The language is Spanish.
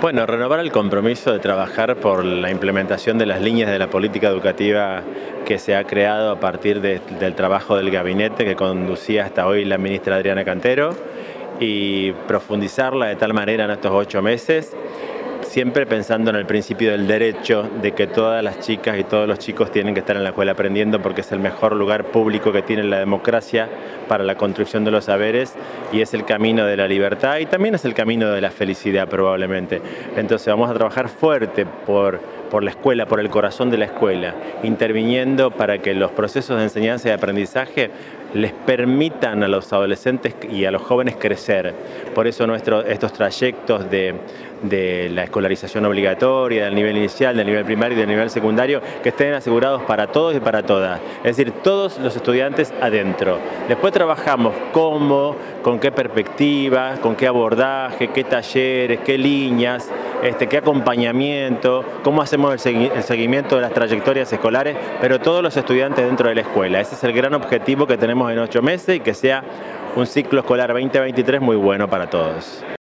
Bueno, renovar el compromiso de trabajar por la implementación de las líneas de la política educativa que se ha creado a partir del trabajo del gabinete que conducía hasta hoy la ministra Adriana Cantero y profundizarla de tal manera en estos ocho meses siempre pensando en el principio del derecho de que todas las chicas y todos los chicos tienen que estar en la escuela aprendiendo porque es el mejor lugar público que tiene la democracia para la construcción de los saberes y es el camino de la libertad y también es el camino de la felicidad probablemente. Entonces vamos a trabajar fuerte por, por la escuela, por el corazón de la escuela, interviniendo para que los procesos de enseñanza y aprendizaje les permitan a los adolescentes y a los jóvenes crecer. Por eso nuestro, estos trayectos de, de la escolarización obligatoria, del nivel inicial, del nivel primario y del nivel secundario, que estén asegurados para todos y para todas. Es decir, todos los estudiantes adentro. Después trabajamos cómo, con qué perspectiva, con qué abordaje, qué talleres, qué líneas, este, qué acompañamiento, cómo hacemos el seguimiento de las trayectorias escolares, pero todos los estudiantes dentro de la escuela. Ese es el gran objetivo que tenemos en ocho meses y que sea un ciclo escolar 2023 muy bueno para todos.